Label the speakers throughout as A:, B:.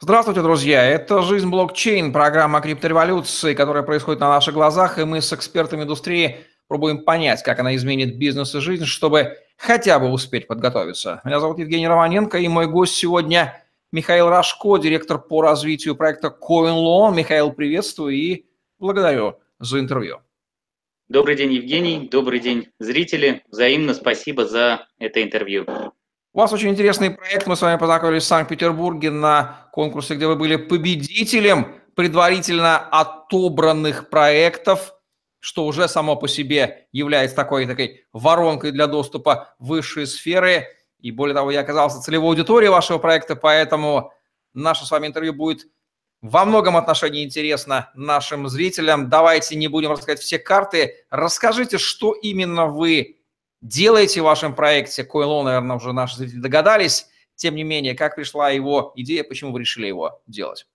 A: Здравствуйте, друзья! Это «Жизнь блокчейн», программа криптореволюции, которая происходит на наших глазах, и мы с экспертами индустрии пробуем понять, как она изменит бизнес и жизнь, чтобы хотя бы успеть подготовиться. Меня зовут Евгений Романенко, и мой гость сегодня Михаил Рожко, директор по развитию проекта CoinLoan. Михаил, приветствую и благодарю за интервью.
B: Добрый день, Евгений. Добрый день, зрители. Взаимно спасибо за это интервью.
A: У вас очень интересный проект. Мы с вами познакомились в Санкт-Петербурге на конкурсе, где вы были победителем предварительно отобранных проектов, что уже само по себе является такой, такой воронкой для доступа в высшие сферы. И более того, я оказался целевой аудиторией вашего проекта, поэтому наше с вами интервью будет во многом отношении интересно нашим зрителям. Давайте не будем рассказать все карты. Расскажите, что именно вы делаете в вашем проекте. CoinLoan, наверное, уже наши зрители догадались. Тем не менее, как пришла его идея, почему вы решили его делать?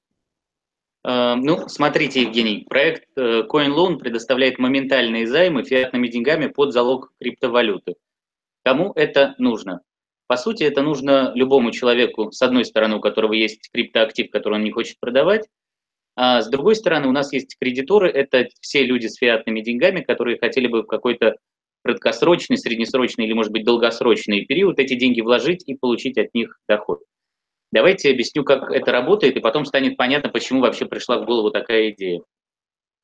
B: Э, ну, смотрите, Евгений, проект э, CoinLoan предоставляет моментальные займы фиатными деньгами под залог криптовалюты. Кому это нужно? По сути, это нужно любому человеку, с одной стороны, у которого есть криптоактив, который он не хочет продавать, а с другой стороны, у нас есть кредиторы, это все люди с фиатными деньгами, которые хотели бы в какой-то краткосрочный, среднесрочный или, может быть, долгосрочный период эти деньги вложить и получить от них доход. Давайте объясню, как это работает, и потом станет понятно, почему вообще пришла в голову такая идея.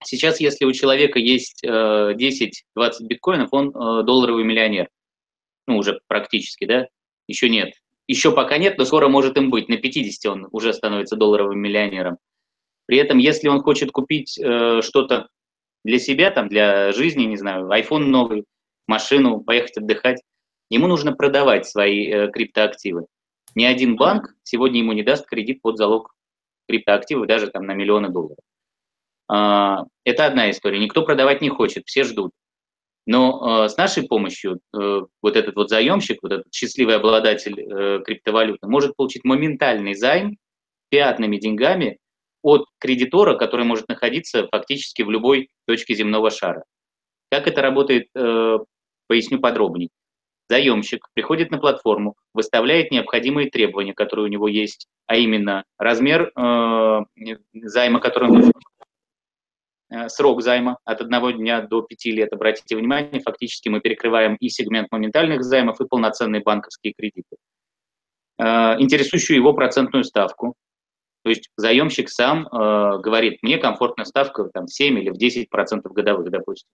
B: Сейчас, если у человека есть 10-20 э, биткоинов, он э, долларовый миллионер. Ну, уже практически, да? Еще нет. Еще пока нет, но скоро может им быть. На 50 он уже становится долларовым миллионером. При этом, если он хочет купить э, что-то для себя, там, для жизни, не знаю, iPhone новый, машину, поехать отдыхать. Ему нужно продавать свои э, криптоактивы. Ни один банк сегодня ему не даст кредит под залог криптоактивов даже там на миллионы долларов. А, это одна история. Никто продавать не хочет, все ждут. Но э, с нашей помощью э, вот этот вот заемщик, вот этот счастливый обладатель э, криптовалюты может получить моментальный займ фиатными деньгами от кредитора, который может находиться фактически в любой точке земного шара. Как это работает э, Поясню подробнее. Заемщик приходит на платформу, выставляет необходимые требования, которые у него есть, а именно размер э, займа, который он э, срок займа от одного дня до пяти лет. Обратите внимание, фактически мы перекрываем и сегмент моментальных займов, и полноценные банковские кредиты. Э, интересующую его процентную ставку. То есть заемщик сам э, говорит, мне комфортная ставка там, 7 или в 10% годовых, допустим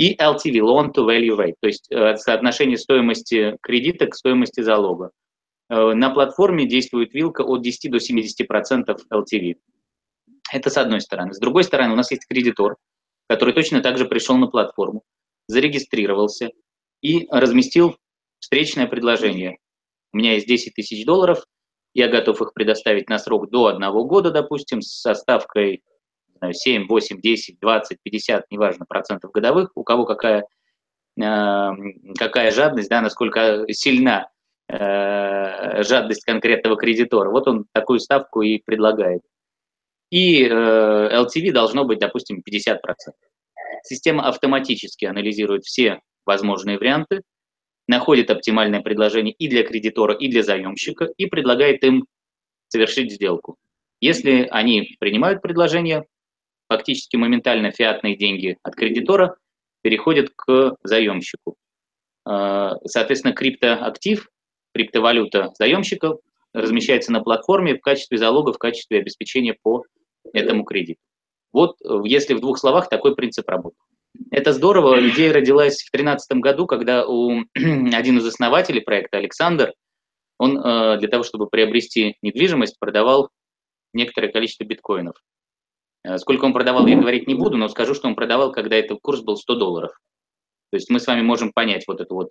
B: и LTV, Loan to Value Rate, то есть э, соотношение стоимости кредита к стоимости залога. Э, на платформе действует вилка от 10 до 70% LTV. Это с одной стороны. С другой стороны, у нас есть кредитор, который точно так же пришел на платформу, зарегистрировался и разместил встречное предложение. У меня есть 10 тысяч долларов, я готов их предоставить на срок до одного года, допустим, со ставкой 7, 8, 10, 20, 50, неважно, процентов годовых, у кого какая, э, какая жадность, да, насколько сильна э, жадность конкретного кредитора. Вот он такую ставку и предлагает. И э, LTV должно быть, допустим, 50%. Система автоматически анализирует все возможные варианты, находит оптимальное предложение и для кредитора, и для заемщика, и предлагает им совершить сделку. Если они принимают предложение, фактически моментально фиатные деньги от кредитора переходят к заемщику. А, соответственно, криптоактив, криптовалюта заемщика размещается на платформе в качестве залога, в качестве обеспечения по этому кредиту. Вот если в двух словах такой принцип работы. Это здорово. Идея родилась в 2013 году, когда у, один из основателей проекта, Александр, он э, для того, чтобы приобрести недвижимость, продавал некоторое количество биткоинов. Э, сколько он продавал, я говорить не буду, но скажу, что он продавал, когда этот курс был 100 долларов. То есть мы с вами можем понять вот эту вот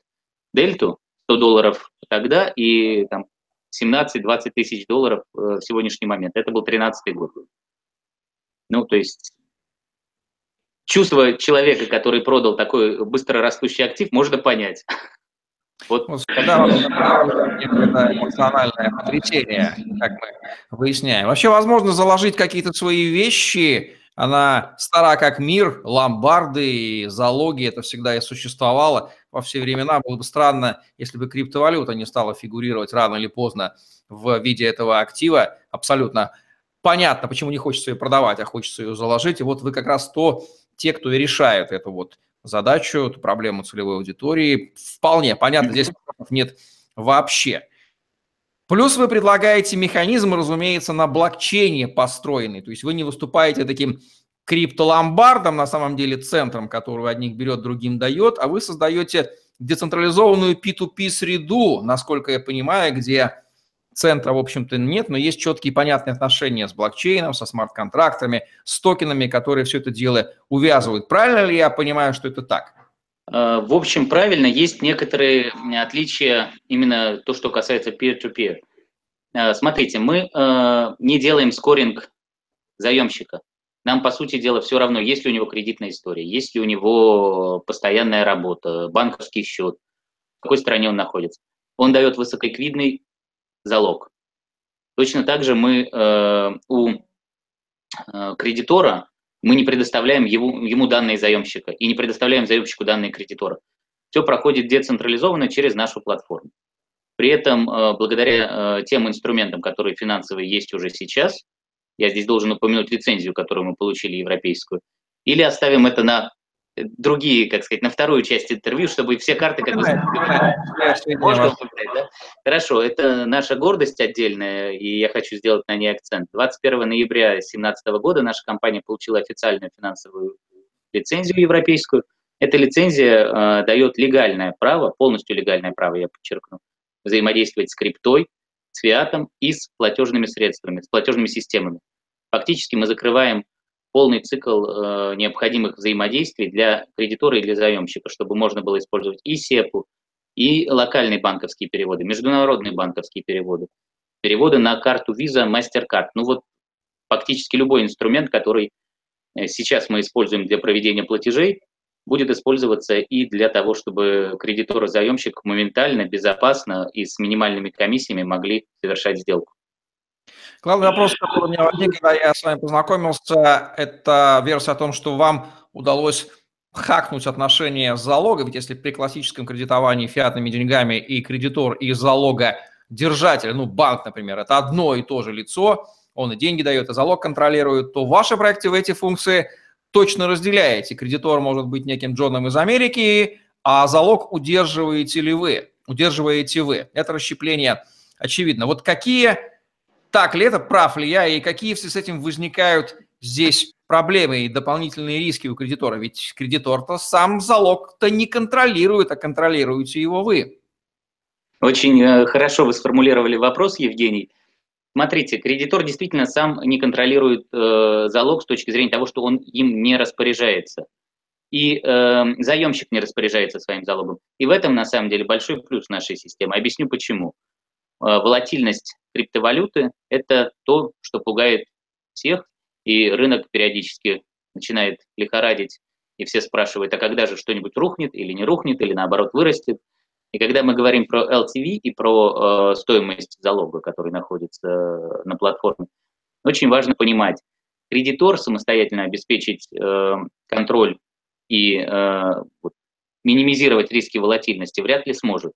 B: дельту, 100 долларов тогда и там 17-20 тысяч долларов э, в сегодняшний момент. Это был 13 год. Ну, то есть чувство человека, который продал такой быстро растущий актив, можно понять.
A: Вот. Когда это эмоциональное потрясение, как мы выясняем. Вообще, возможно, заложить какие-то свои вещи, она стара как мир, ломбарды, залоги, это всегда и существовало во все времена. Было бы странно, если бы криптовалюта не стала фигурировать рано или поздно в виде этого актива. абсолютно понятно, почему не хочется ее продавать, а хочется ее заложить. И вот вы как раз то, те, кто и решает эту вот задачу, эту проблему целевой аудитории. Вполне понятно, здесь нет вообще. Плюс вы предлагаете механизм, разумеется, на блокчейне построенный. То есть вы не выступаете таким криптоломбардом, на самом деле центром, который одних берет, другим дает, а вы создаете децентрализованную P2P среду, насколько я понимаю, где центра, в общем-то, нет, но есть четкие понятные отношения с блокчейном, со смарт-контрактами, с токенами, которые все это дело увязывают. Правильно ли я понимаю, что это так?
B: Э, в общем, правильно, есть некоторые отличия, именно то, что касается peer-to-peer. Э, смотрите, мы э, не делаем скоринг заемщика. Нам, по сути дела, все равно, есть ли у него кредитная история, есть ли у него постоянная работа, банковский счет, в какой стране он находится. Он дает высоколиквидный залог. Точно так же мы э, у э, кредитора мы не предоставляем ему, ему данные заемщика и не предоставляем заемщику данные кредитора. Все проходит децентрализованно через нашу платформу. При этом, э, благодаря э, тем инструментам, которые финансовые есть уже сейчас, я здесь должен упомянуть лицензию, которую мы получили европейскую, или оставим это на другие, как сказать, на вторую часть интервью, чтобы все карты как бы... Можно да? Хорошо, это наша гордость отдельная, и я хочу сделать на ней акцент. 21 ноября 2017 года наша компания получила официальную финансовую лицензию европейскую. Эта лицензия э, дает легальное право, полностью легальное право, я подчеркну, взаимодействовать с криптой, с фиатом и с платежными средствами, с платежными системами. Фактически мы закрываем полный цикл э, необходимых взаимодействий для кредитора и для заемщика, чтобы можно было использовать и СЕПу, и локальные банковские переводы, международные банковские переводы, переводы на карту Visa, MasterCard. Ну вот фактически любой инструмент, который э, сейчас мы используем для проведения платежей, будет использоваться и для того, чтобы кредитор и заемщик моментально, безопасно и с минимальными комиссиями могли совершать сделку.
A: Главный вопрос, который у меня возник, когда я с вами познакомился, это версия о том, что вам удалось хакнуть отношения с залога, ведь если при классическом кредитовании фиатными деньгами и кредитор, и залога держатель, ну, банк, например, это одно и то же лицо, он и деньги дает, и залог контролирует, то в вашем проекте вы эти функции точно разделяете. Кредитор может быть неким Джоном из Америки, а залог удерживаете ли вы, удерживаете вы. Это расщепление очевидно. Вот какие так ли это, прав ли я, и какие с этим возникают здесь проблемы и дополнительные риски у кредитора? Ведь кредитор-то сам залог-то не контролирует, а контролируете его вы.
B: Очень э, хорошо вы сформулировали вопрос, Евгений. Смотрите, кредитор действительно сам не контролирует э, залог с точки зрения того, что он им не распоряжается. И э, заемщик не распоряжается своим залогом. И в этом, на самом деле, большой плюс нашей системы. Объясню почему. Э, волатильность криптовалюты – это то, что пугает всех, и рынок периодически начинает лихорадить, и все спрашивают, а когда же что-нибудь рухнет или не рухнет, или наоборот вырастет. И когда мы говорим про LTV и про э, стоимость залога, который находится э, на платформе, очень важно понимать, кредитор самостоятельно обеспечить э, контроль и э, минимизировать риски волатильности вряд ли сможет.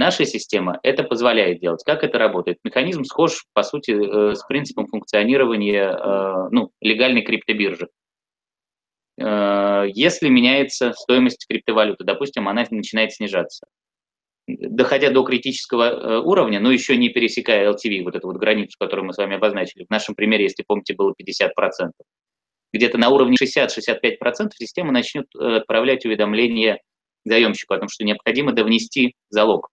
B: Наша система это позволяет делать. Как это работает? Механизм схож, по сути, э, с принципом функционирования э, ну, легальной криптобиржи. Э, если меняется стоимость криптовалюты, допустим, она начинает снижаться, доходя до критического уровня, но еще не пересекая LTV, вот эту вот границу, которую мы с вами обозначили. В нашем примере, если помните, было 50%. Где-то на уровне 60-65% система начнет отправлять уведомления заемщику о том, что необходимо довнести залог.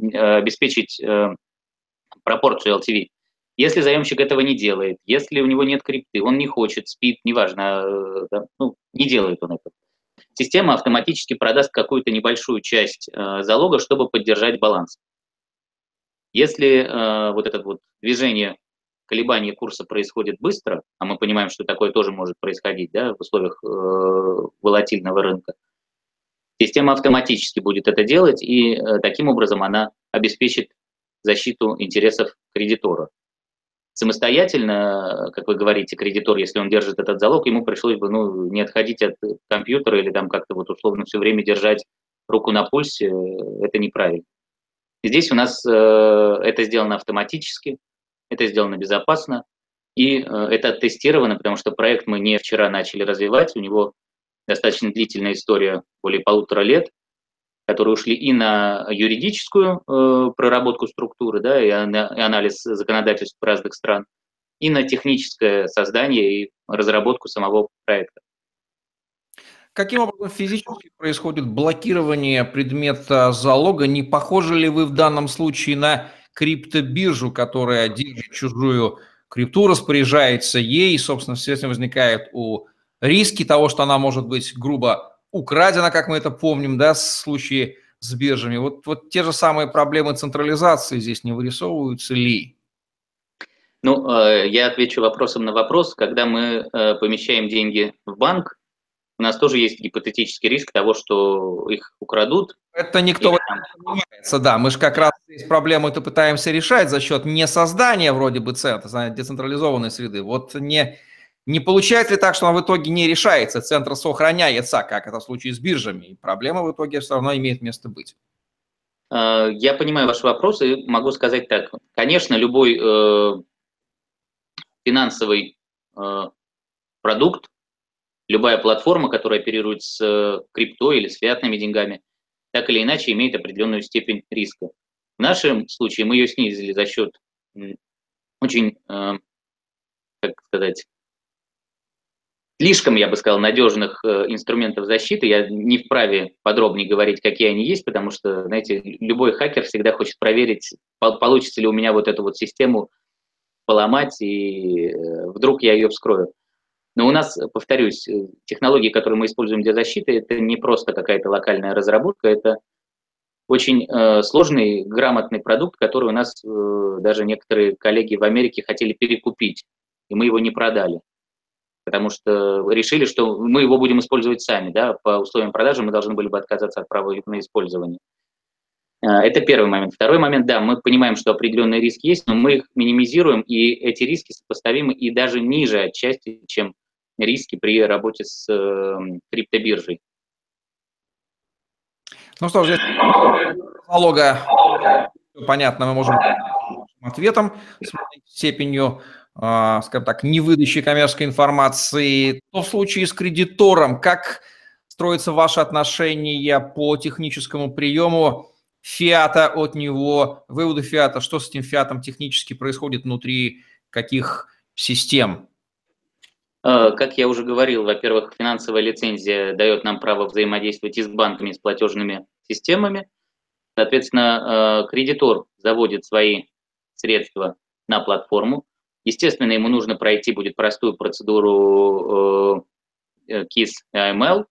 B: Э, обеспечить э, пропорцию LTV. Если заемщик этого не делает, если у него нет крипты, он не хочет, спит, неважно, э, да, ну, не делает он это, система автоматически продаст какую-то небольшую часть э, залога, чтобы поддержать баланс. Если э, вот это вот движение, колебания курса происходит быстро, а мы понимаем, что такое тоже может происходить да, в условиях э, волатильного рынка, Система автоматически будет это делать, и э, таким образом она обеспечит защиту интересов кредитора. Самостоятельно, как вы говорите, кредитор, если он держит этот залог, ему пришлось бы ну, не отходить от компьютера или там как-то вот условно все время держать руку на пульсе, это неправильно. Здесь у нас э, это сделано автоматически, это сделано безопасно, и э, это тестировано, потому что проект мы не вчера начали развивать, у него достаточно длительная история, более полутора лет, которые ушли и на юридическую э, проработку структуры, да, и, и анализ законодательств разных стран, и на техническое создание и разработку самого проекта.
A: Каким образом физически происходит блокирование предмета залога? Не похожи ли вы в данном случае на криптобиржу, которая держит чужую крипту, распоряжается ей, и, собственно, естественно, возникает у риски того, что она может быть грубо украдена, как мы это помним, да, в случае с биржами. Вот, вот те же самые проблемы централизации здесь не вырисовываются ли?
B: Ну, э, я отвечу вопросом на вопрос. Когда мы э, помещаем деньги в банк, у нас тоже есть гипотетический риск того, что их украдут.
A: Это никто и... не занимается, да. Мы же как раз здесь проблему это пытаемся решать за счет не создания вроде бы центра, децентрализованной среды. Вот не, не получается ли так, что она в итоге не решается, центр сохраняется, как это в случае с биржами, и проблема в итоге все равно имеет место быть?
B: А, я понимаю ваш вопрос и могу сказать так. Конечно, любой э, финансовый э, продукт, любая платформа, которая оперирует с э, крипто или с фиатными деньгами, так или иначе имеет определенную степень риска. В нашем случае мы ее снизили за счет очень, э, как сказать, слишком, я бы сказал, надежных э, инструментов защиты. Я не вправе подробнее говорить, какие они есть, потому что, знаете, любой хакер всегда хочет проверить, получится ли у меня вот эту вот систему поломать, и вдруг я ее вскрою. Но у нас, повторюсь, э, технологии, которые мы используем для защиты, это не просто какая-то локальная разработка, это очень э, сложный, грамотный продукт, который у нас э, даже некоторые коллеги в Америке хотели перекупить, и мы его не продали, потому что решили, что мы его будем использовать сами, да, по условиям продажи мы должны были бы отказаться от права на использование. Э, это первый момент. Второй момент, да, мы понимаем, что определенный риск есть, но мы их минимизируем, и эти риски сопоставимы и даже ниже отчасти, чем риски при работе с э, криптобиржей.
A: Ну что ж, налога понятно, мы можем ответом степенью, скажем так, невыдачи коммерческой информации. То в случае с кредитором, как строятся ваши отношения по техническому приему фиата от него, выводу фиата, что с этим фиатом технически происходит внутри каких систем?
B: Э, как я уже говорил, во-первых, финансовая лицензия дает нам право взаимодействовать и с банками, и с платежными системами. Соответственно, э, кредитор заводит свои средства на платформу. Естественно, ему нужно пройти будет простую процедуру KISS э, AML,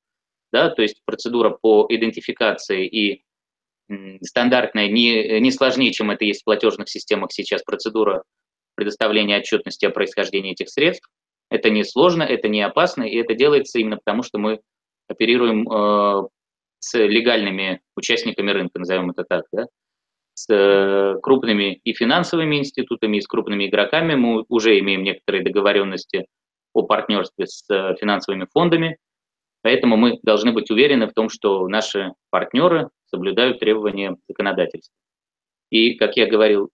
B: да, то есть процедура по идентификации и стандартная, не, не сложнее, чем это есть в платежных системах сейчас, процедура предоставления отчетности о происхождении этих средств. Это не сложно, это не опасно, и это делается именно потому, что мы оперируем э, с легальными участниками рынка, назовем это так, да? С э, крупными и финансовыми институтами, и с крупными игроками. Мы уже имеем некоторые договоренности о партнерстве с э, финансовыми фондами, поэтому мы должны быть уверены в том, что наши партнеры соблюдают требования законодательства. И, как я говорил,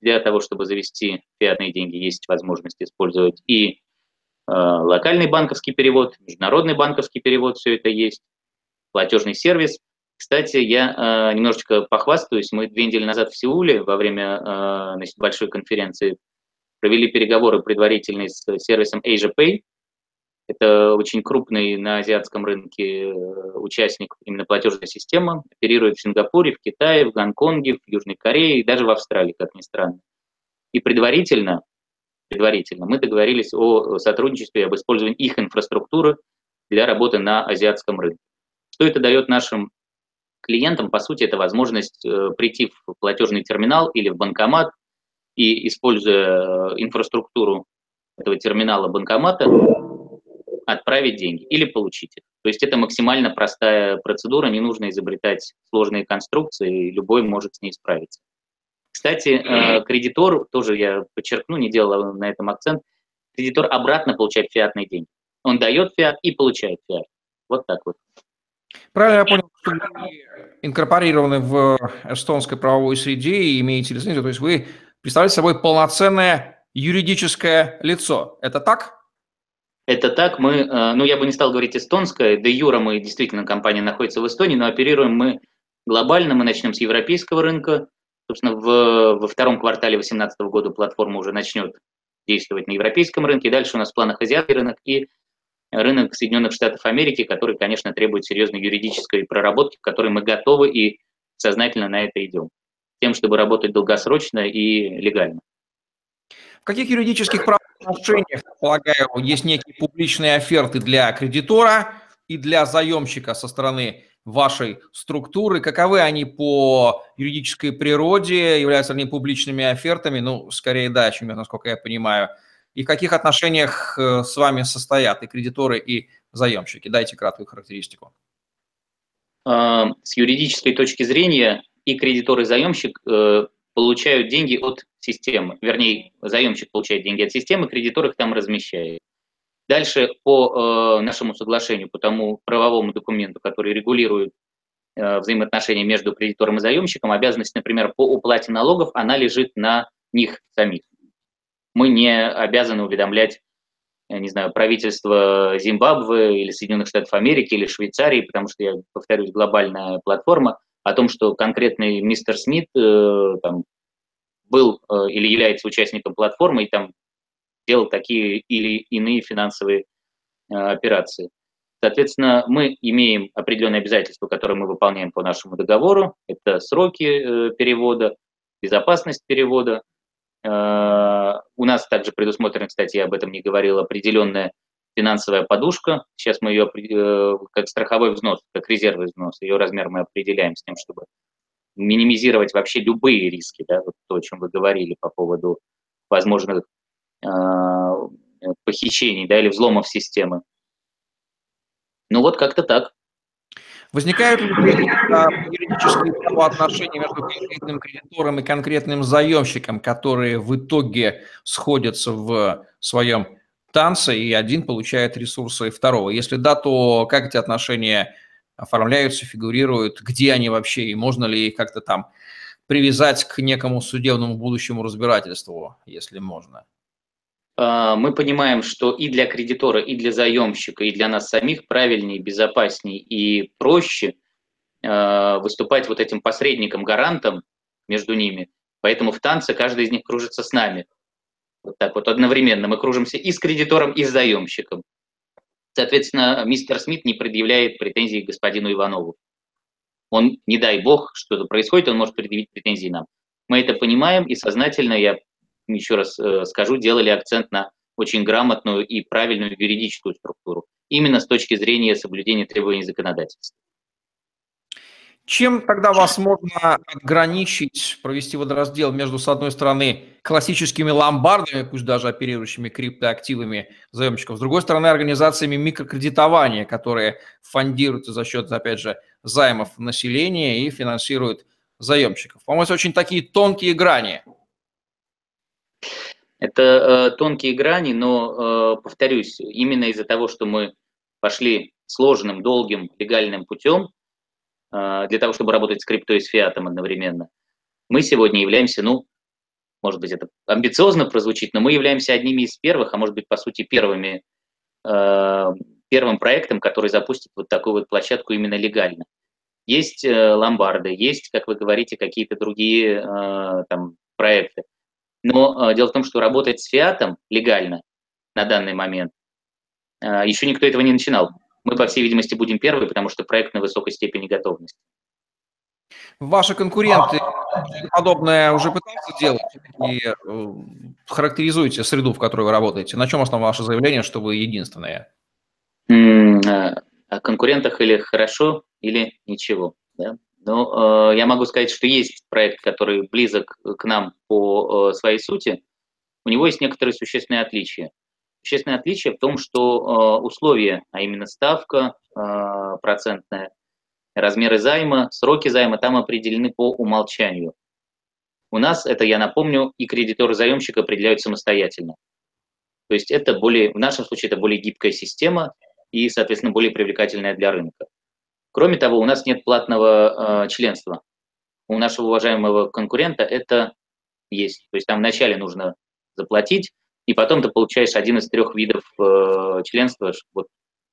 B: для того, чтобы завести фиатные деньги, есть возможность использовать и Э, локальный банковский перевод, международный банковский перевод, все это есть, платежный сервис. Кстати, я э, немножечко похвастаюсь, мы две недели назад в Сеуле во время э, значит, большой конференции провели переговоры предварительные с сервисом AsiaPay. Это очень крупный на азиатском рынке участник именно платежной системы, оперирует в Сингапуре, в Китае, в Гонконге, в Южной Корее и даже в Австралии, как ни странно. И предварительно предварительно, мы договорились о сотрудничестве, об использовании их инфраструктуры для работы на азиатском рынке. Что это дает нашим клиентам? По сути, это возможность э, прийти в платежный терминал или в банкомат и, используя э, инфраструктуру этого терминала банкомата, отправить деньги или получить их. То есть это максимально простая процедура, не нужно изобретать сложные конструкции, любой может с ней справиться. Кстати, э, кредитор, тоже я подчеркну, не делал на этом акцент, кредитор обратно получает фиатные деньги. Он дает фиат и получает фиат. Вот так вот.
A: Правильно я понял, что вы инкорпорированы в эстонской правовой среде и имеете лицензию, то есть вы представляете собой полноценное юридическое лицо. Это так?
B: Это так. Мы, э, ну я бы не стал говорить эстонское, де юра мы действительно, компания находится в Эстонии, но оперируем мы глобально, мы начнем с европейского рынка. Собственно, в, во втором квартале 2018 года платформа уже начнет действовать на европейском рынке. Дальше у нас в планах азиатский рынок и рынок Соединенных Штатов Америки, который, конечно, требует серьезной юридической проработки, в которой мы готовы и сознательно на это идем, тем, чтобы работать долгосрочно и легально.
A: В каких юридических правоотношениях, полагаю, есть некие публичные оферты для кредитора и для заемщика со стороны вашей структуры? Каковы они по юридической природе? Являются они публичными офертами? Ну, скорее да, чем насколько я понимаю. И в каких отношениях э, с вами состоят и кредиторы, и заемщики? Дайте краткую характеристику.
B: А, с юридической точки зрения и кредитор, и заемщик э, получают деньги от системы. Вернее, заемщик получает деньги от системы, кредитор их там размещает. Дальше по э, нашему соглашению, по тому правовому документу, который регулирует взаимоотношения между кредитором и заемщиком, обязанность, например, по уплате налогов, она лежит на них самих. Мы не обязаны уведомлять, не знаю, правительство Зимбабве или Соединенных Штатов Америки или Швейцарии, потому что, я повторюсь, глобальная платформа, о том, что конкретный мистер Смит э, там, был э, или является участником платформы и там делал такие или иные финансовые э, операции. Соответственно, мы имеем определенные обязательства, которые мы выполняем по нашему договору. Это сроки э, перевода, безопасность перевода. Э, у нас также предусмотрена, кстати, я об этом не говорил, определенная финансовая подушка. Сейчас мы ее э, как страховой взнос, как резервный взнос, ее размер мы определяем с тем, чтобы минимизировать вообще любые риски, да, вот то, о чем вы говорили по поводу возможных э, похищений, да, или взломов системы. Ну вот как-то так.
A: Возникают ли юридические правоотношения между конкретным кредитором и конкретным заемщиком, которые в итоге сходятся в своем танце, и один получает ресурсы второго? Если да, то как эти отношения оформляются, фигурируют, где они вообще, и можно ли их как-то там привязать к некому судебному будущему разбирательству, если можно?
B: А, мы понимаем, что и для кредитора, и для заемщика, и для нас самих правильнее, безопаснее и проще а, выступать вот этим посредником, гарантом между ними. Поэтому в танце каждый из них кружится с нами. Вот так вот одновременно мы кружимся и с кредитором, и с заемщиком. Соответственно, мистер Смит не предъявляет претензий господину Иванову. Он, не дай бог, что-то происходит, он может предъявить претензии нам. Мы это понимаем, и сознательно, я еще раз э, скажу, делали акцент на очень грамотную и правильную юридическую структуру, именно с точки зрения соблюдения требований законодательства.
A: Чем тогда вас можно ограничить, провести водораздел между, с одной стороны, классическими ломбардами, пусть даже оперирующими криптоактивами заемщиков, с другой стороны, организациями микрокредитования, которые фондируются за счет, опять же, займов населения и финансируют заемщиков? По-моему, это очень такие тонкие грани.
B: Это э, тонкие грани, но, э, повторюсь, именно из-за того, что мы пошли сложным, долгим, легальным путем, а, для того, чтобы работать с крипто и с фиатом одновременно. Мы сегодня являемся, ну, может быть, это амбициозно прозвучит, но мы являемся одними из первых, а может быть, по сути, первыми, а, первым проектом, который запустит вот такую вот площадку именно легально. Есть э, ломбарды, есть, как вы говорите, какие-то другие а, там проекты. Но дело в том, что работать с фиатом легально на данный момент еще никто этого не начинал мы, по всей видимости, будем первыми, потому что проект на высокой степени готовности.
A: Ваши конкуренты подобное уже пытаются делать и э, характеризуйте среду, в которой вы работаете. На чем основано ваше заявление, что вы единственные?
B: О конкурентах или хорошо, или ничего. Да? Но э, я могу сказать, что есть проект, который близок к нам по э, своей сути. У него есть некоторые существенные отличия. Существенное отличие в том, что э, условия, а именно ставка э, процентная, размеры займа, сроки займа там определены по умолчанию. У нас, это я напомню, и кредиторы заемщика определяют самостоятельно. То есть это более, в нашем случае это более гибкая система и, соответственно, более привлекательная для рынка. Кроме того, у нас нет платного э, членства. У нашего уважаемого конкурента это есть. То есть там вначале нужно заплатить, и потом ты получаешь один из трех видов э, членства, вот,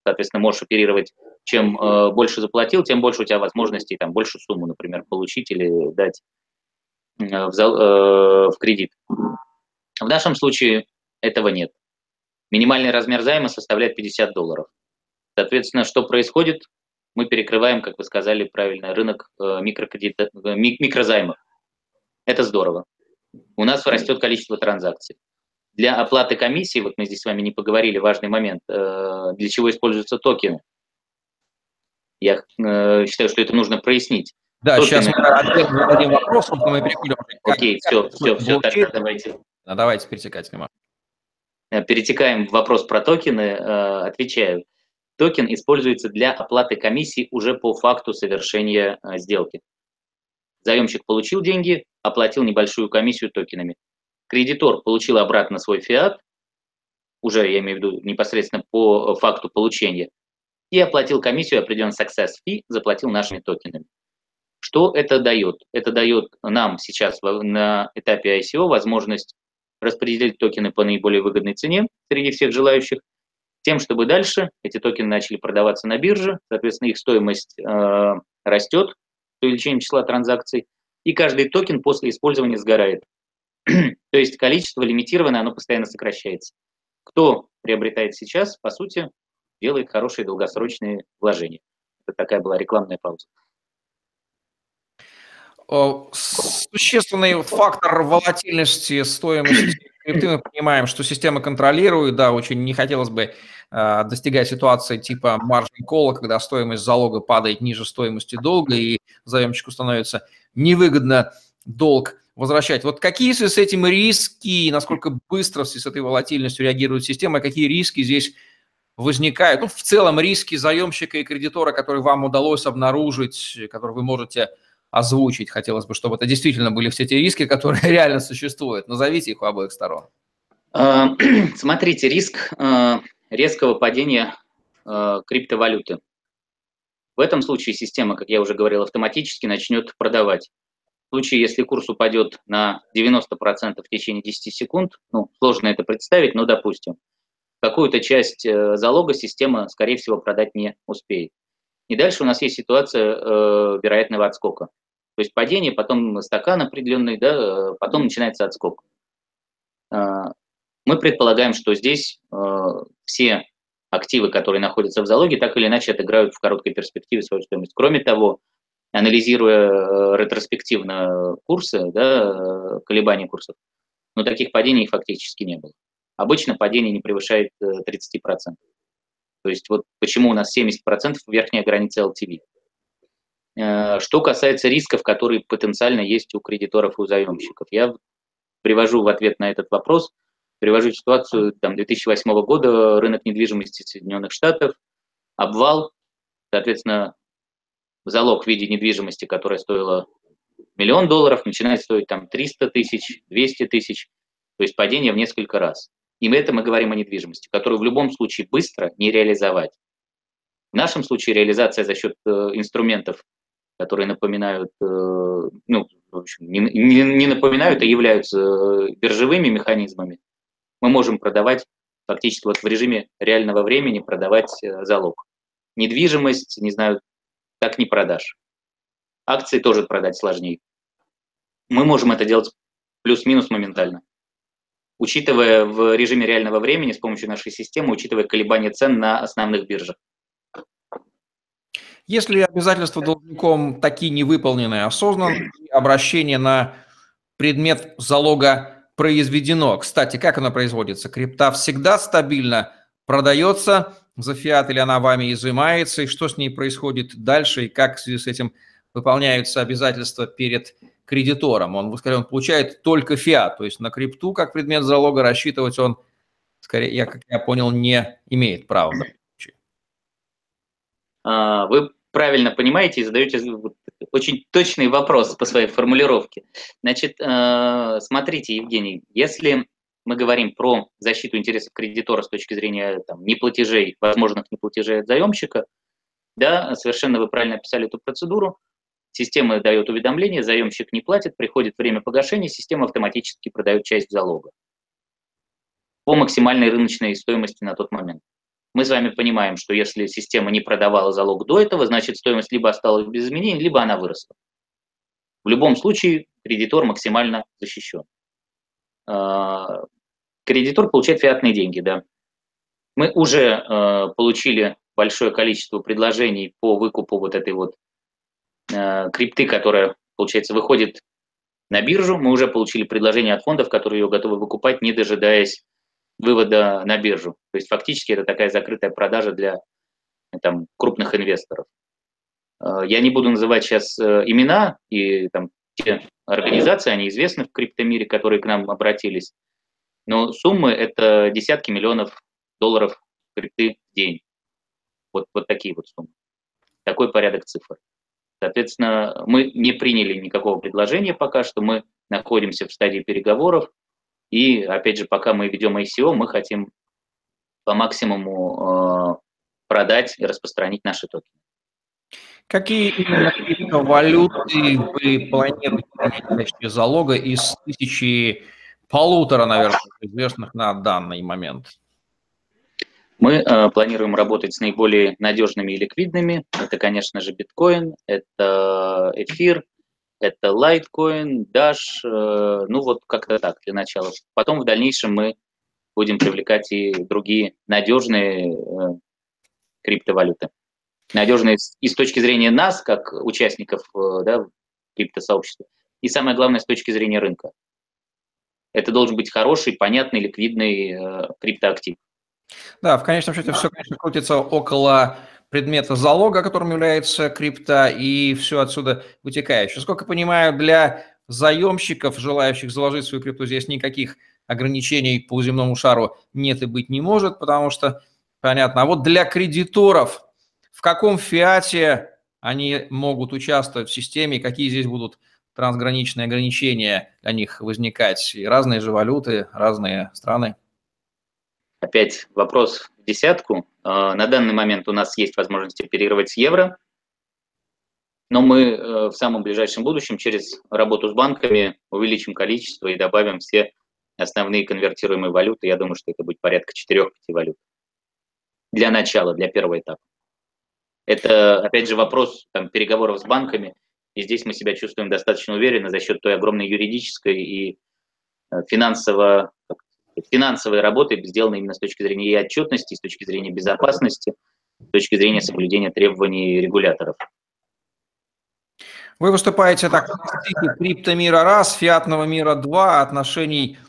B: соответственно, можешь оперировать, чем э, больше заплатил, тем больше у тебя возможностей, там, больше сумму, например, получить или дать э, в, зал, э, в кредит. В нашем случае этого нет. Минимальный размер займа составляет 50 долларов. Соответственно, что происходит? Мы перекрываем, как вы сказали правильно, рынок э, э, микрозаймов. Это здорово. У нас растет количество транзакций. Для оплаты комиссии, вот мы здесь с вами не поговорили, важный момент, э, для чего используются токены. Я считаю, что это нужно прояснить.
A: Да, токены... сейчас мы зададим вопрос, но мы переходим.
B: Окей, все, все, все, тогда давайте.
A: Давайте перетекать к нему.
B: Перетекаем в вопрос про токены, отвечаю. Токен используется для оплаты комиссии уже по факту совершения сделки. Заемщик получил деньги, оплатил небольшую комиссию токенами. Кредитор получил обратно свой фиат, уже я имею в виду непосредственно по факту получения, и оплатил комиссию определенный success fee, заплатил нашими токенами. Что это дает? Это дает нам сейчас на этапе ICO возможность распределить токены по наиболее выгодной цене среди всех желающих, тем, чтобы дальше эти токены начали продаваться на бирже, соответственно, их стоимость э, растет с увеличением числа транзакций, и каждый токен после использования сгорает. То есть количество лимитированное, оно постоянно сокращается. Кто приобретает сейчас, по сути, делает хорошие долгосрочные вложения. Это такая была рекламная пауза.
A: Существенный фактор волатильности стоимости крипты мы понимаем, что система контролирует, да, очень не хотелось бы э, достигать ситуации типа маржин колла, когда стоимость залога падает ниже стоимости долга, и заемщику становится невыгодно долг возвращать. Вот какие с этим риски, насколько быстро с этой волатильностью реагирует система, какие риски здесь возникают? Ну, в целом риски заемщика и кредитора, которые вам удалось обнаружить, которые вы можете озвучить. Хотелось бы, чтобы это действительно были все те риски, которые реально существуют. Назовите их у обоих сторон.
B: А, смотрите, риск а, резкого падения а, криптовалюты. В этом случае система, как я уже говорил, автоматически начнет продавать. В случае, если курс упадет на 90% в течение 10 секунд, ну, сложно это представить, но допустим, какую-то часть э, залога система, скорее всего, продать не успеет. И дальше у нас есть ситуация э, вероятного отскока. То есть падение, потом стакан определенный, да, потом начинается отскок. Э, мы предполагаем, что здесь э, все активы, которые находятся в залоге, так или иначе отыграют в короткой перспективе свою стоимость. Кроме того, анализируя э, ретроспективно курсы, да, э, колебания курсов, но таких падений фактически не было. Обычно падение не превышает 30%. То есть вот почему у нас 70% верхняя граница LTV. Что касается рисков, которые потенциально есть у кредиторов и у заемщиков, я привожу в ответ на этот вопрос, привожу ситуацию там, 2008 года, рынок недвижимости Соединенных Штатов, обвал, соответственно, залог в виде недвижимости, которая стоила миллион долларов, начинает стоить там 300 тысяч, 200 тысяч, то есть падение в несколько раз. И это мы говорим о недвижимости, которую в любом случае быстро не реализовать. В нашем случае реализация за счет э, инструментов, которые напоминают, э, ну, в общем, не, не, не напоминают, а являются э, биржевыми механизмами, мы можем продавать фактически вот в режиме реального времени продавать э, залог. Недвижимость, не знаю, так не продашь. Акции тоже продать сложнее. Мы можем это делать плюс-минус моментально. Учитывая в режиме реального времени с помощью нашей системы, учитывая колебания цен на основных биржах.
A: Если обязательства должником такие не выполнены, осознанно обращение на предмет залога произведено. Кстати, как оно производится? Крипта всегда стабильно продается за фиат или она вами изымается, и что с ней происходит дальше, и как в связи с этим выполняются обязательства перед кредитором. Он, скорее, он получает только фиат, то есть на крипту как предмет залога рассчитывать он, скорее, я, как я понял, не имеет права.
B: А, вы правильно понимаете и задаете очень точный вопрос по своей формулировке. Значит, э, смотрите, Евгений, если мы говорим про защиту интересов кредитора с точки зрения там, неплатежей, возможных неплатежей от заемщика, да, совершенно вы правильно описали эту процедуру. Система дает уведомление, заемщик не платит, приходит время погашения, система автоматически продает часть залога. по максимальной рыночной стоимости на тот момент. Мы с вами понимаем, что если система не продавала залог до этого, значит стоимость либо осталась без изменений, либо она выросла. В любом случае кредитор максимально защищен. А, кредитор получает фиатные деньги, да. Мы уже э, получили большое количество предложений по выкупу вот этой вот крипты, которая, получается, выходит на биржу. Мы уже получили предложение от фондов, которые ее готовы выкупать, не дожидаясь вывода на биржу. То есть фактически это такая закрытая продажа для там, крупных инвесторов. Э, я не буду называть сейчас э, имена и там, те организации, они известны в криптомире, которые к нам обратились, но суммы – это десятки миллионов долларов крипты в день. Вот, вот такие вот суммы. Такой порядок цифр. Соответственно, мы не приняли никакого предложения пока что, мы находимся в стадии переговоров, и, опять же, пока мы ведем ICO, мы хотим по максимуму э, продать и распространить наши токены.
A: Какие именно криптовалюты вы планируете принять залога из тысячи полутора, наверное, известных на данный момент?
B: Мы э, планируем работать с наиболее надежными и ликвидными. Это, конечно же, биткоин, это эфир, это Litecoin, Dash, э, ну вот как-то так для начала. Потом в дальнейшем мы будем привлекать и другие надежные э, криптовалюты. Надежные и с точки зрения нас, как участников э, да, криптосообщества, и самое главное, с точки зрения рынка. Это должен быть хороший, понятный, ликвидный э, криптоактив.
A: Да, в конечном счете все, конечно, крутится около предмета залога, которым является крипта, и все отсюда вытекающее. Сколько понимаю, для заемщиков, желающих заложить свою крипту, здесь никаких ограничений по земному шару нет и быть не может, потому что, понятно, а вот для кредиторов, в каком фиате они могут участвовать в системе, какие здесь будут трансграничные ограничения для них возникать, и разные же валюты, разные страны?
B: Опять вопрос в десятку. А, на данный момент у нас есть возможность оперировать с евро, но мы э, в самом ближайшем будущем через работу с банками увеличим количество и добавим все основные конвертируемые валюты. Я думаю, что это будет порядка 4-5 валют. Для начала, для первого этапа. Это, опять же, вопрос там, переговоров с банками. И здесь мы себя чувствуем достаточно уверенно за счет той огромной юридической и э, финансово финансовые работы сделаны именно с точки зрения и отчетности, с точки зрения безопасности, с точки зрения соблюдения требований регуляторов.
A: Вы выступаете так, криптомира раз, фиатного мира два, отношений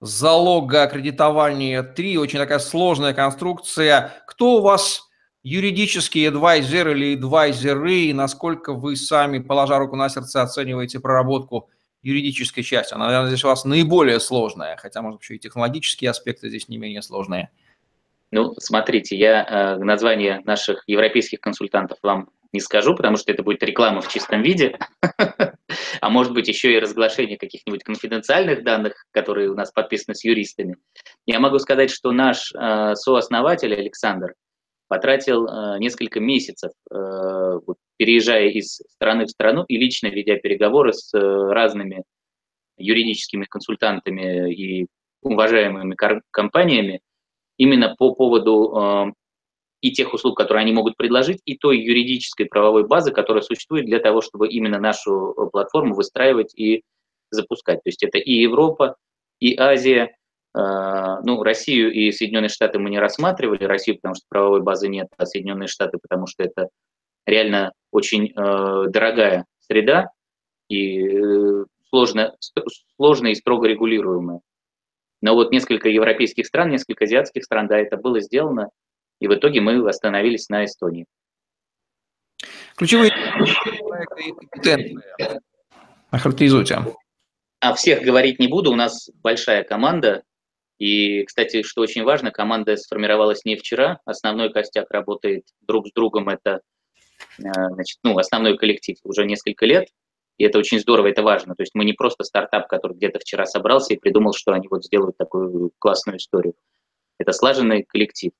A: залога кредитования три, очень такая сложная конструкция. Кто у вас юридический адвайзер или адвайзеры, и насколько вы сами, положа руку на сердце, оцениваете проработку юридической части. Она, наверное, здесь у вас наиболее сложная, хотя, может, еще и технологические аспекты здесь не менее сложные.
B: Ну, смотрите, я э, название наших европейских консультантов вам не скажу, потому что это будет реклама в чистом виде, а может быть еще и разглашение каких-нибудь конфиденциальных данных, которые у нас подписаны с юристами. Я могу сказать, что наш э, сооснователь Александр потратил э, несколько месяцев, э, вот, переезжая из страны в страну и лично ведя переговоры с э, разными юридическими консультантами и уважаемыми компаниями именно по поводу э, и тех услуг, которые они могут предложить, и той юридической правовой базы, которая существует для того, чтобы именно нашу э, платформу выстраивать и запускать. То есть это и Европа, и Азия, ну, Россию и Соединенные Штаты мы не рассматривали. Россию, потому что правовой базы нет, а Соединенные Штаты, потому что это реально очень э, дорогая среда и э, сложно, сложно и строго регулируемая. Но вот несколько европейских стран, несколько азиатских стран, да, это было сделано, и в итоге мы остановились на Эстонии.
A: Ключевые. Охарактеризуйте.
B: О всех говорить не буду, у нас большая команда, и, кстати, что очень важно, команда сформировалась не вчера, основной костяк работает друг с другом, это значит, ну, основной коллектив уже несколько лет, и это очень здорово, это важно. То есть мы не просто стартап, который где-то вчера собрался и придумал, что они вот сделают такую классную историю. Это слаженный коллектив,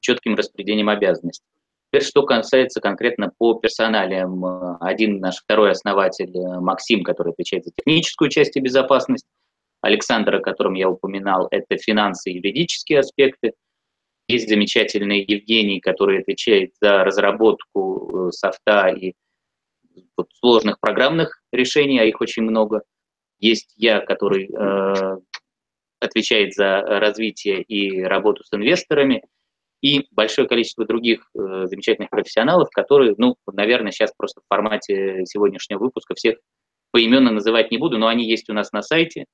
B: четким распределением обязанностей. Теперь, что касается конкретно по персоналиям, один наш второй основатель, э, Максим, который отвечает за техническую часть и безопасность, Александр, о котором я упоминал, это финансы и юридические аспекты. Есть замечательный Евгений, который отвечает за разработку э, софта и вот, сложных программных решений, а их очень много. Есть я, который э, отвечает за развитие и работу с инвесторами, и большое количество других э, замечательных профессионалов, которые, ну, наверное, сейчас просто в формате сегодняшнего выпуска всех поименно называть не буду, но они есть у нас на сайте.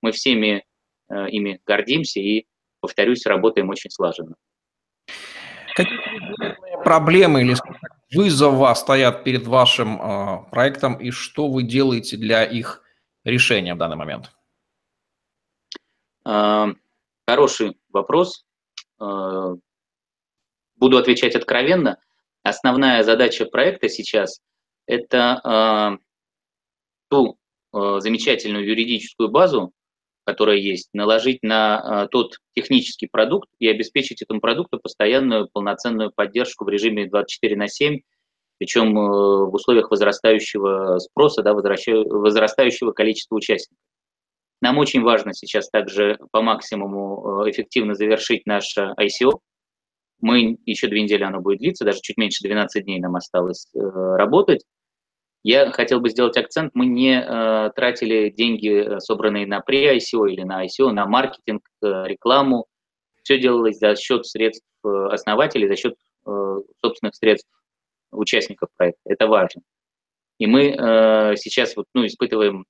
B: Мы всеми э, ими гордимся и, повторюсь, работаем очень слаженно.
A: Какие проблемы или вызова стоят перед вашим э, проектом и что вы делаете для их решения в данный момент?
B: Э, хороший вопрос. Э, буду отвечать откровенно. Основная задача проекта сейчас – это ту замечательную юридическую базу, которая есть, наложить на э, тот технический продукт и обеспечить этому продукту постоянную полноценную поддержку в режиме 24 на 7, причем э, в условиях возрастающего спроса, да, возрастающего количества участников. Нам очень важно сейчас также по максимуму эффективно завершить наше ICO. Мы еще две недели оно будет длиться, даже чуть меньше 12 дней нам осталось работать. Я хотел бы сделать акцент, мы не э, тратили деньги, э, собранные на pre-ICO или на ICO, на маркетинг, э, рекламу. Все делалось за счет средств э, основателей, за счет э, собственных средств участников проекта. Это важно. И мы э, сейчас вот, ну, испытываем,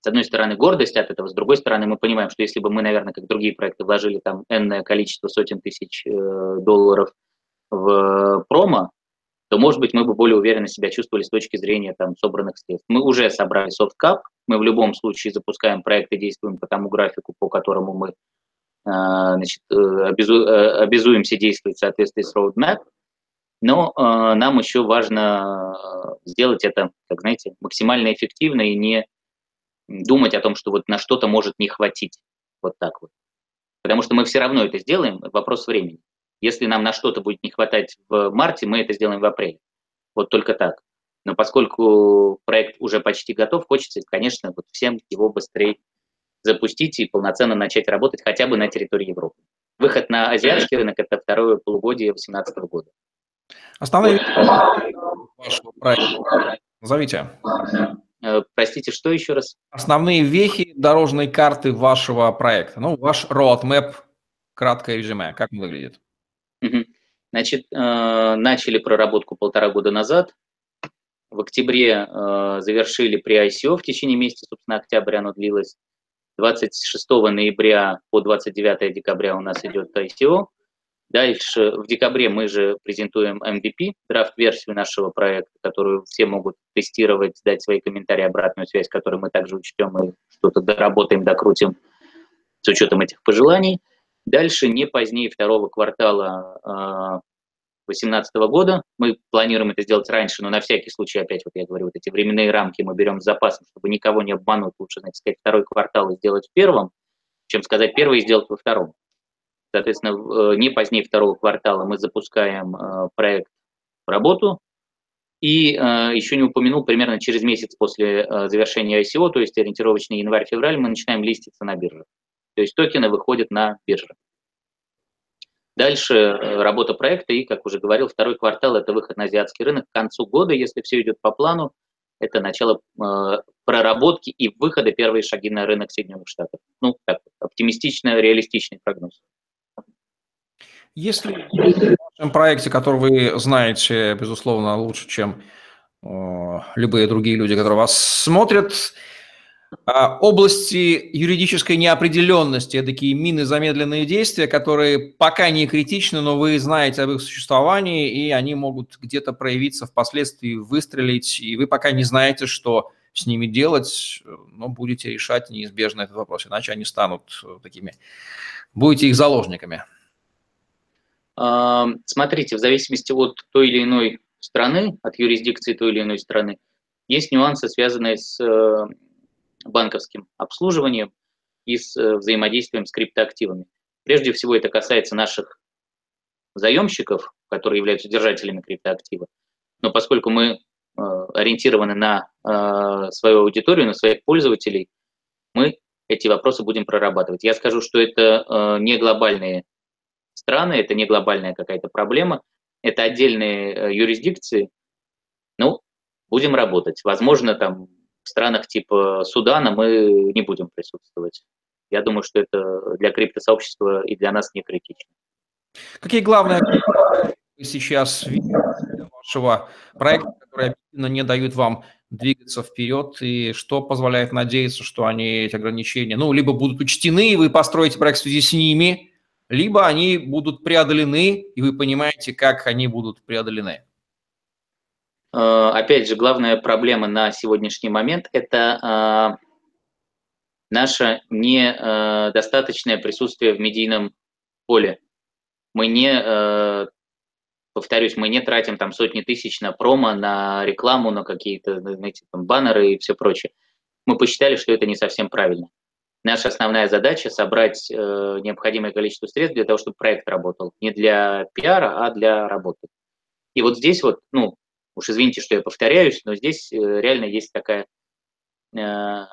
B: с одной стороны, гордость от этого, с другой стороны, мы понимаем, что если бы мы, наверное, как другие проекты, вложили там энное количество сотен тысяч э, долларов в промо, то, может быть, мы бы более уверенно себя чувствовали с точки зрения там, собранных средств. Мы уже собрали софткап, мы в любом случае запускаем проект и действуем по тому графику, по которому мы а, значит, э, обязу, э, обязуемся действовать в соответствии с roadmap, но э, нам еще важно сделать это, как знаете, максимально эффективно и не думать о том, что вот на что-то может не хватить. Вот так вот. Потому что мы все равно это сделаем, вопрос времени. Если нам на что-то будет не хватать в марте, мы это сделаем в апреле. Вот только так. Но поскольку проект уже почти готов, хочется, конечно, вот всем его быстрее запустить и полноценно начать работать хотя бы на территории Европы. Выход на азиатский рынок – это второе полугодие 2018 года.
A: Основные вашего проекта назовите.
B: Э, простите, что еще раз?
A: Основные вехи дорожной карты вашего проекта. Ну, ваш roadmap, краткое резюме, как он выглядит?
B: Значит, э, начали проработку полтора года назад. В октябре э, завершили при ICO в течение месяца, собственно, октябрь оно длилось. 26 ноября по 29 декабря у нас идет ICO. Дальше в декабре мы же презентуем MVP, драфт-версию нашего проекта, которую все могут тестировать, дать свои комментарии, обратную связь, которую мы также учтем и что-то доработаем, докрутим с учетом этих пожеланий. Дальше не позднее второго квартала 2018 а, года. Мы планируем это сделать раньше, но на всякий случай, опять вот я говорю, вот эти временные рамки мы берем с запасом, чтобы никого не обмануть. Лучше, значит, сказать, второй квартал и сделать в первом, чем сказать первый и сделать во втором. Соответственно, не позднее второго квартала мы запускаем а, проект в работу. И э, еще не упомянул, примерно через месяц после э, завершения ICO, то есть ориентировочный январь-февраль, мы начинаем листиться на бирже. То есть токены выходят на биржу. Дальше э, работа проекта и, как уже говорил, второй квартал – это выход на азиатский рынок. К концу года, если все идет по плану, это начало э, проработки и выхода первые шаги на рынок Соединенных Штатов. Ну, так, оптимистично, реалистичный прогноз.
A: Если в вашем проекте, который вы знаете, безусловно, лучше, чем э, любые другие люди, которые вас смотрят, области юридической неопределенности, такие мины замедленные действия, которые пока не критичны, но вы знаете об их существовании, и они могут где-то проявиться впоследствии, выстрелить, и вы пока не знаете, что с ними делать, но будете решать неизбежно этот вопрос, иначе они станут такими, будете их заложниками.
B: Смотрите, в зависимости от той или иной страны, от юрисдикции той или иной страны, есть нюансы, связанные с э, банковским обслуживанием и с э, взаимодействием с криптоактивами. Прежде всего это касается наших заемщиков, которые являются держателями криптоактива. Но поскольку мы э, ориентированы на э, свою аудиторию, на своих пользователей, мы эти вопросы будем прорабатывать. Я скажу, что это не глобальные страны, это не глобальная какая-то проблема, это отдельные юрисдикции. Ну, будем работать. Возможно, там странах типа Судана мы не будем присутствовать. Я думаю, что это для криптосообщества и для нас не критично.
A: Какие главные сейчас вашего проекта, которые не дают вам двигаться вперед, и что позволяет надеяться, что они, эти ограничения, ну, либо будут учтены, и вы построите проект в связи с ними, либо они будут преодолены, и вы понимаете, как они будут преодолены?
B: Э, опять же, главная проблема на сегодняшний момент – это э, наше недостаточное присутствие в медийном поле. Мы не повторюсь, мы не тратим там сотни тысяч на промо, на рекламу, на какие-то, знаете, там, баннеры и все прочее. Мы посчитали, что это не совсем правильно. Наша основная задача – собрать э, необходимое количество средств для того, чтобы проект работал. Не для пиара, а для работы. И вот здесь вот, ну, уж извините, что я повторяюсь, но здесь э, реально есть такая э,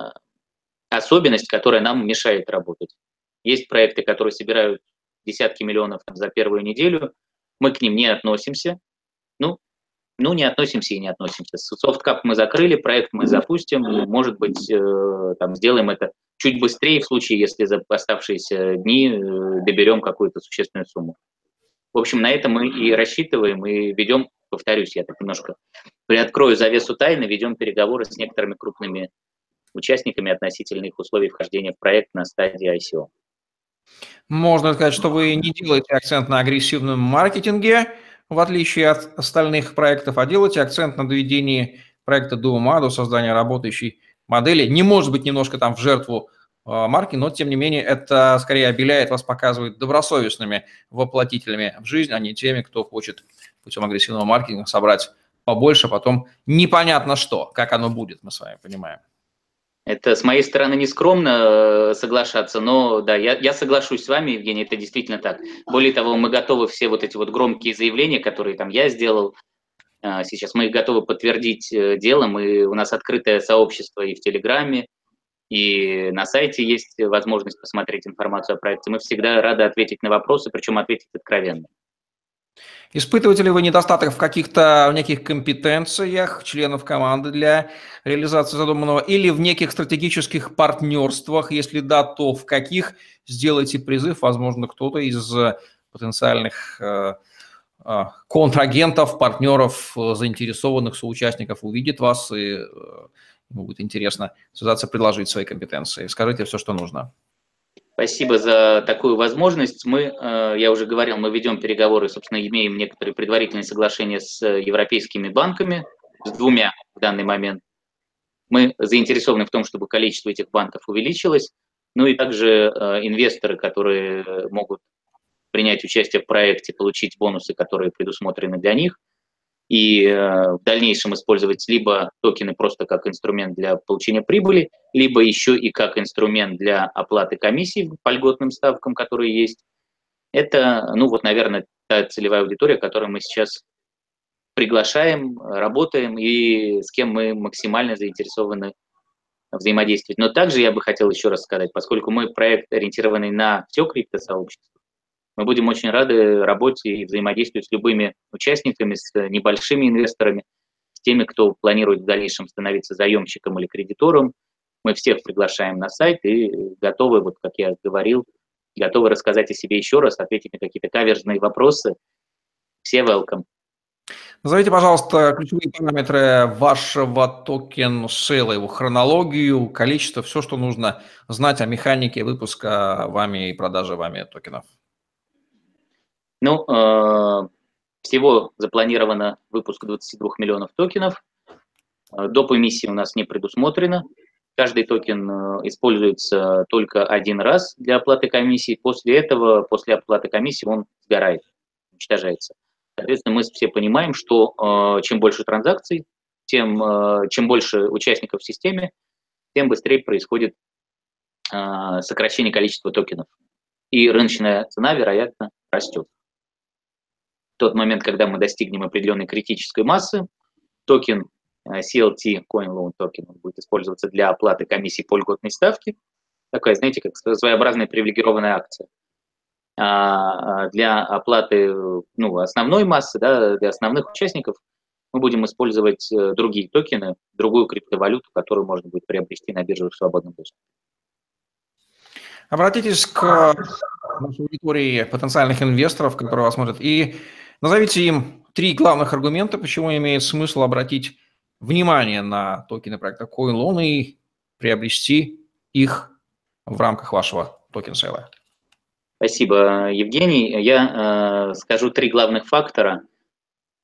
B: особенность, которая нам мешает работать. Есть проекты, которые собирают десятки миллионов там, за первую неделю – мы к ним не относимся. Ну, ну, не относимся и не относимся. Софткап мы закрыли, проект мы запустим, может быть, э, там, сделаем это чуть быстрее в случае, если за оставшиеся дни э, доберем какую-то существенную сумму. В общем, на это мы и рассчитываем, и ведем, повторюсь, я так немножко приоткрою завесу тайны, ведем переговоры с некоторыми крупными участниками относительно их условий вхождения в проект на стадии ICO.
A: Можно сказать, что вы не делаете акцент на агрессивном маркетинге, в отличие от остальных проектов, а делаете акцент на доведении проекта до ума, до создания работающей модели. Не может быть немножко там в жертву марки, но тем не менее это скорее обеляет вас, показывает добросовестными воплотителями в жизнь, а не теми, кто хочет путем агрессивного маркетинга собрать побольше, потом непонятно что, как оно будет, мы с вами понимаем.
B: Это с моей стороны не скромно э, соглашаться, но да, я, я соглашусь с вами, Евгений, это действительно так. Более того, мы готовы все вот эти вот громкие заявления, которые там я сделал, э, сейчас мы их готовы подтвердить э, делом, и у нас открытое сообщество и в Телеграме, и на сайте есть возможность посмотреть информацию о проекте. Мы всегда рады ответить на вопросы, причем ответить откровенно.
A: Испытываете ли вы недостаток в каких-то в неких компетенциях членов команды для реализации задуманного или в неких стратегических партнерствах? Если да, то в каких? Сделайте призыв, возможно, кто-то из потенциальных э, э, контрагентов, партнеров, э, заинтересованных соучастников увидит вас и будет интересно связаться, предложить свои компетенции. Скажите все, что нужно.
B: Спасибо за такую возможность. Мы, э, я уже говорил, мы ведем переговоры, собственно, имеем некоторые предварительные соглашения с европейскими банками, с двумя в данный момент. Мы заинтересованы в том, чтобы количество этих банков увеличилось. Ну и также э, инвесторы, которые могут принять участие в проекте, получить бонусы, которые предусмотрены для них – и э, в дальнейшем использовать либо токены просто как инструмент для получения прибыли, либо еще и как инструмент для оплаты комиссий по льготным ставкам, которые есть. Это, ну вот, наверное, та целевая аудитория, которую мы сейчас приглашаем, работаем и с кем мы максимально заинтересованы взаимодействовать. Но также я бы хотел еще раз сказать, поскольку мой проект ориентированный на все криптосообщество, мы будем очень рады работе и взаимодействию с любыми участниками, с небольшими инвесторами, с теми, кто планирует в дальнейшем становиться заемщиком или кредитором. Мы всех приглашаем на сайт и готовы, вот как я говорил, готовы рассказать о себе еще раз, ответить на какие-то каверзные вопросы. Все welcome.
A: Назовите, пожалуйста, ключевые параметры вашего токен сейла, его хронологию, количество, все, что нужно знать о механике выпуска вами и продажи вами токенов.
B: Ну, э, всего запланировано выпуск 22 миллионов токенов. Э, доп. эмиссии у нас не предусмотрено. Каждый токен э, используется только один раз для оплаты комиссии. После этого, после оплаты комиссии, он сгорает, уничтожается. Соответственно, мы все понимаем, что чем больше транзакций, тем чем больше участников в системе, тем быстрее происходит сокращение количества токенов. И рыночная цена, вероятно, растет тот момент, когда мы достигнем определенной критической массы, токен э, CLT, Coin Loan Token, он будет использоваться для оплаты комиссии по льготной ставке. такая, знаете, как своеобразная привилегированная акция. А, а для оплаты ну, основной массы, да, для основных участников мы будем использовать э, другие токены, другую криптовалюту, которую можно будет приобрести на бирже в свободном доступе.
A: Обратитесь к нашей аудитории потенциальных инвесторов, которые вас смотрят, и назовите им три главных аргумента, почему имеет смысл обратить внимание на токены проекта CoinLoan и приобрести их в рамках вашего токен-сейла.
B: Спасибо, Евгений. Я э, скажу три главных фактора.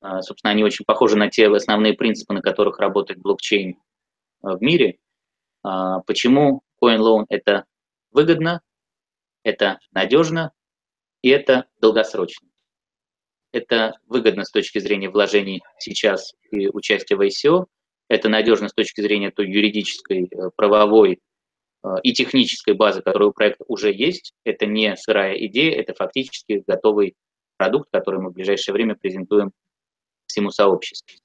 B: Э, собственно, они очень похожи на те основные принципы, на которых работает блокчейн э, в мире. Э, почему CoinLoan – это выгодно, это надежно и это долгосрочно. Это выгодно с точки зрения вложений сейчас и участия в ICO, это надежно с точки зрения той юридической, э, правовой э, и технической базы, которая у проекта уже есть. Это не сырая идея, это фактически готовый продукт, который мы в ближайшее время презентуем всему сообществу.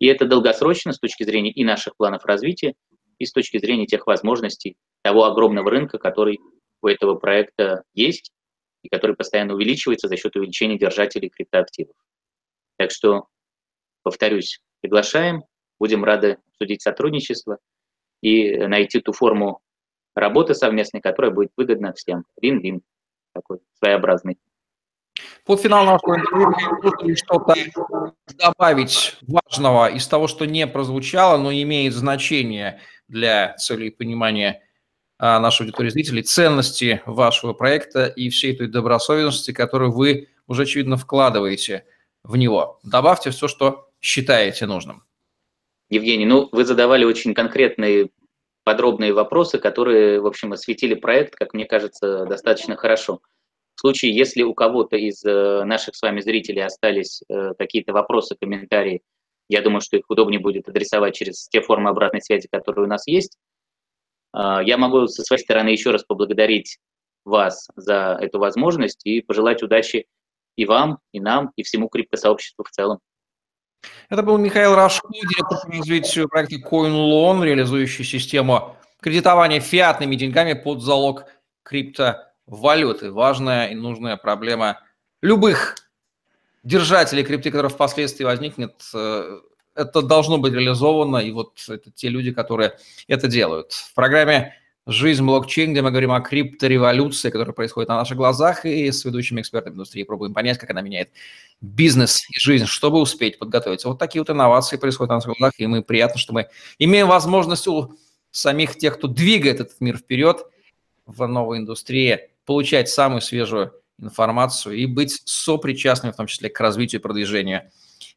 B: И это долгосрочно с точки зрения и наших планов развития, и с точки зрения тех возможностей того огромного рынка, который у этого проекта есть и который постоянно увеличивается за счет увеличения держателей криптоактивов. Так что, повторюсь, приглашаем, будем рады обсудить сотрудничество и найти ту форму работы совместной, которая будет выгодна всем. Вин-вин такой своеобразный.
A: Под финал нашего интервью что-то добавить важного из того, что не прозвучало, но имеет значение для целей понимания нашей аудитории зрителей, ценности вашего проекта и всей той добросовестности, которую вы уже, очевидно, вкладываете в него. Добавьте все, что считаете нужным.
B: Евгений, ну, вы задавали очень конкретные, подробные вопросы, которые, в общем, осветили проект, как мне кажется, достаточно хорошо. В случае, если у кого-то из э, наших с вами зрителей остались э, какие-то вопросы, комментарии, я думаю, что их удобнее будет адресовать через те формы обратной связи, которые у нас есть. А, я могу со своей стороны еще раз поблагодарить вас за эту возможность и пожелать удачи и вам, и нам, и всему криптосообществу в целом.
A: Это был Михаил Рашко, директор по развитию проекта CoinLoan, реализующий систему кредитования фиатными деньгами под залог криптовалюты. Важная и нужная проблема любых держателей крипты, которые впоследствии возникнет, э, это должно быть реализовано, и вот это те люди, которые это делают. В программе «Жизнь блокчейн», где мы говорим о криптореволюции, которая происходит на наших глазах, и с ведущими экспертами индустрии пробуем понять, как она меняет бизнес и жизнь, чтобы успеть подготовиться. Вот такие вот инновации происходят на наших глазах, и мы приятно, что мы имеем возможность у самих тех, кто двигает этот мир вперед в новой индустрии, получать самую свежую информацию и быть сопричастными, в том числе, к развитию и продвижению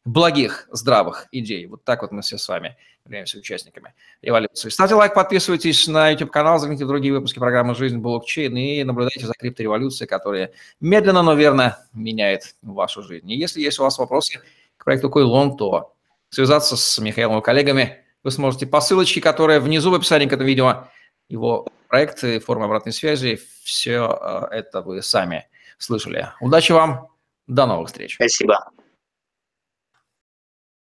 A: благих, здравых идей. Вот так вот мы все с вами являемся участниками революции. Ставьте лайк, подписывайтесь на YouTube-канал, загляните в другие выпуски программы «Жизнь блокчейн» и наблюдайте за криптореволюцией, которая медленно, но верно меняет вашу жизнь. И если есть у вас вопросы к проекту Койлон, то связаться с Михаилом и коллегами вы сможете по ссылочке, которая внизу в описании к этому видео, его проекты, формы обратной связи, все э, это вы сами слышали. Удачи вам, до новых встреч.
B: Спасибо.